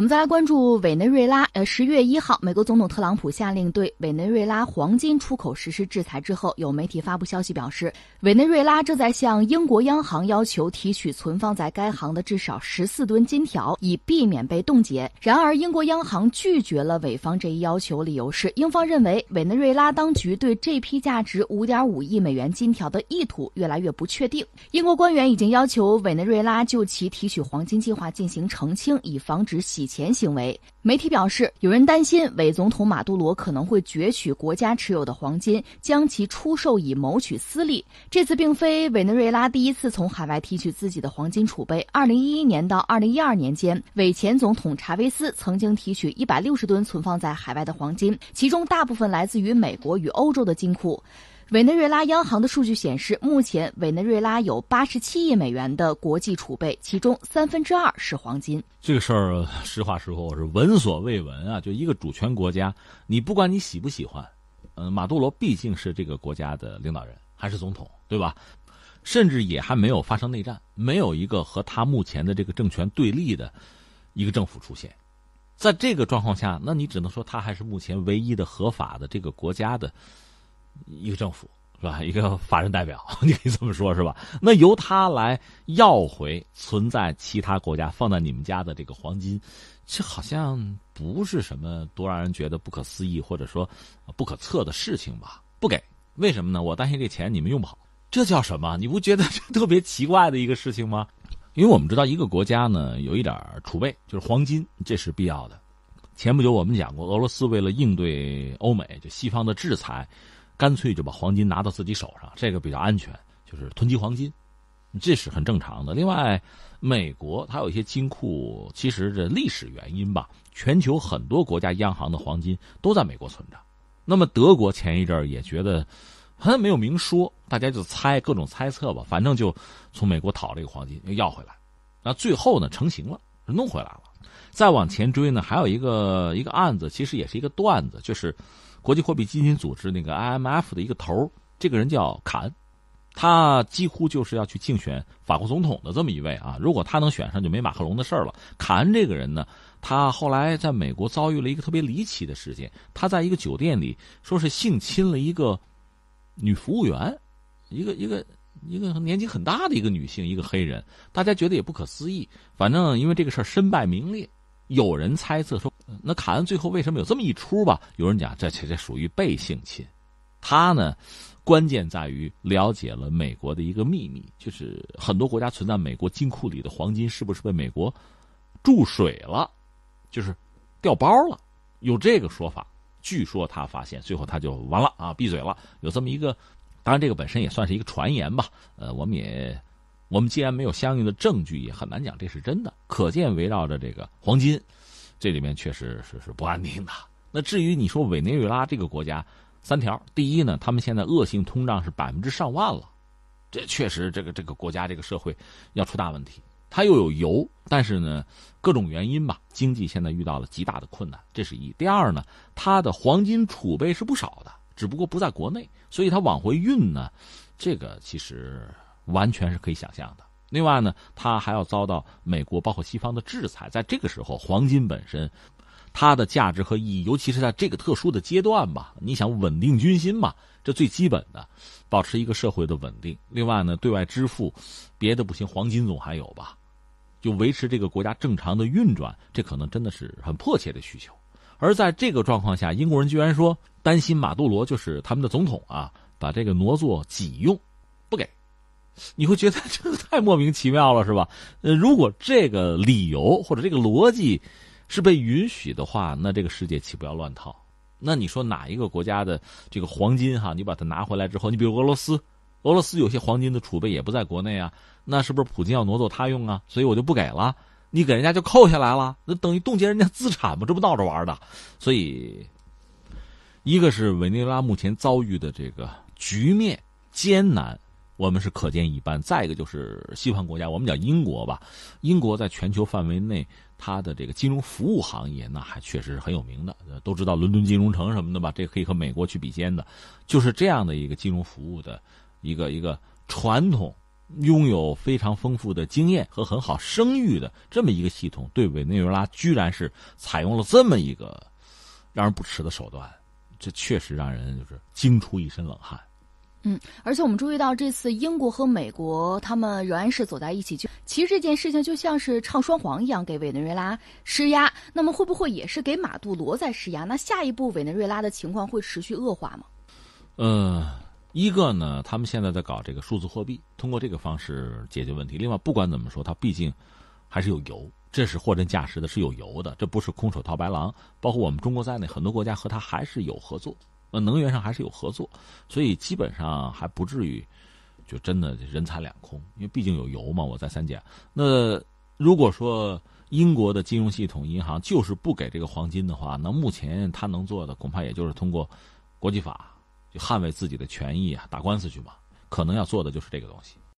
我们再来关注委内瑞拉。呃，十月一号，美国总统特朗普下令对委内瑞拉黄金出口实施制裁之后，有媒体发布消息表示，委内瑞拉正在向英国央行要求提取存放在该行的至少十四吨金条，以避免被冻结。然而，英国央行拒绝了委方这一要求，理由是英方认为委内瑞拉当局对这批价值五点五亿美元金条的意图越来越不确定。英国官员已经要求委内瑞拉就其提取黄金计划进行澄清，以防止洗。洗钱行为，媒体表示，有人担心伪总统马杜罗可能会攫取国家持有的黄金，将其出售以谋取私利。这次并非委内瑞拉第一次从海外提取自己的黄金储备。二零一一年到二零一二年间，委前总统查韦斯曾经提取一百六十吨存放在海外的黄金，其中大部分来自于美国与欧洲的金库。委内瑞拉央行的数据显示，目前委内瑞拉有八十七亿美元的国际储备，其中三分之二是黄金。这个事儿，实话实说，我是闻所未闻啊！就一个主权国家，你不管你喜不喜欢，嗯，马杜罗毕竟是这个国家的领导人，还是总统，对吧？甚至也还没有发生内战，没有一个和他目前的这个政权对立的一个政府出现。在这个状况下，那你只能说他还是目前唯一的合法的这个国家的。一个政府是吧？一个法人代表，你可以这么说，是吧？那由他来要回存在其他国家放在你们家的这个黄金，这好像不是什么多让人觉得不可思议或者说不可测的事情吧？不给，为什么呢？我担心这钱你们用不好。这叫什么？你不觉得 这特别奇怪的一个事情吗？因为我们知道，一个国家呢有一点储备，就是黄金，这是必要的。前不久我们讲过，俄罗斯为了应对欧美就西方的制裁。干脆就把黄金拿到自己手上，这个比较安全，就是囤积黄金，这是很正常的。另外，美国它有一些金库，其实这历史原因吧，全球很多国家央行的黄金都在美国存着。那么德国前一阵儿也觉得，好像没有明说，大家就猜各种猜测吧，反正就从美国讨这个黄金要回来，那最后呢成型了，弄回来了。再往前追呢，还有一个一个案子，其实也是一个段子，就是。国际货币基金组织那个 IMF 的一个头，这个人叫卡恩，他几乎就是要去竞选法国总统的这么一位啊。如果他能选上，就没马克龙的事了。卡恩这个人呢，他后来在美国遭遇了一个特别离奇的事件，他在一个酒店里说是性侵了一个女服务员，一个一个一个年纪很大的一个女性，一个黑人，大家觉得也不可思议。反正因为这个事儿身败名裂。有人猜测说，那卡恩最后为什么有这么一出吧？有人讲，这这这属于被性侵。他呢，关键在于了解了美国的一个秘密，就是很多国家存在美国金库里的黄金是不是被美国注水了，就是掉包了，有这个说法。据说他发现，最后他就完了啊，闭嘴了。有这么一个，当然这个本身也算是一个传言吧。呃，我们也。我们既然没有相应的证据，也很难讲这是真的。可见围绕着这个黄金，这里面确实是是不安定的。那至于你说委内瑞拉这个国家，三条：第一呢，他们现在恶性通胀是百分之上万了，这确实这个这个国家这个社会要出大问题。它又有油，但是呢，各种原因吧，经济现在遇到了极大的困难，这是一。第二呢，它的黄金储备是不少的，只不过不在国内，所以它往回运呢，这个其实。完全是可以想象的。另外呢，他还要遭到美国包括西方的制裁。在这个时候，黄金本身它的价值和意义，尤其是在这个特殊的阶段吧，你想稳定军心嘛，这最基本的，保持一个社会的稳定。另外呢，对外支付，别的不行，黄金总还有吧，就维持这个国家正常的运转，这可能真的是很迫切的需求。而在这个状况下，英国人居然说担心马杜罗就是他们的总统啊，把这个挪作己用，不给。你会觉得 这个太莫名其妙了，是吧？呃，如果这个理由或者这个逻辑是被允许的话，那这个世界岂不要乱套？那你说哪一个国家的这个黄金哈，你把它拿回来之后，你比如俄罗斯，俄罗斯有些黄金的储备也不在国内啊，那是不是普京要挪作他用啊？所以我就不给了，你给人家就扣下来了，那等于冻结人家资产吗？这不闹着玩的？所以，一个是委内瑞拉目前遭遇的这个局面艰难。我们是可见一斑。再一个就是西方国家，我们讲英国吧，英国在全球范围内，它的这个金融服务行业那还确实是很有名的，都知道伦敦金融城什么的吧？这可以和美国去比肩的，就是这样的一个金融服务的一个一个传统拥有非常丰富的经验和很好声誉的这么一个系统，对委内瑞拉居然是采用了这么一个让人不齿的手段，这确实让人就是惊出一身冷汗。嗯，而且我们注意到这次英国和美国他们仍然是走在一起，就其实这件事情就像是唱双簧一样，给委内瑞拉施压。那么会不会也是给马杜罗在施压？那下一步委内瑞拉的情况会持续恶化吗？呃，一个呢，他们现在在搞这个数字货币，通过这个方式解决问题。另外，不管怎么说，它毕竟还是有油，这是货真价实的，是有油的，这不是空手套白狼。包括我们中国在内，很多国家和它还是有合作。呃，能源上还是有合作，所以基本上还不至于就真的人财两空，因为毕竟有油嘛。我在三讲，那如果说英国的金融系统银行就是不给这个黄金的话，那目前他能做的恐怕也就是通过国际法就捍卫自己的权益啊，打官司去嘛。可能要做的就是这个东西。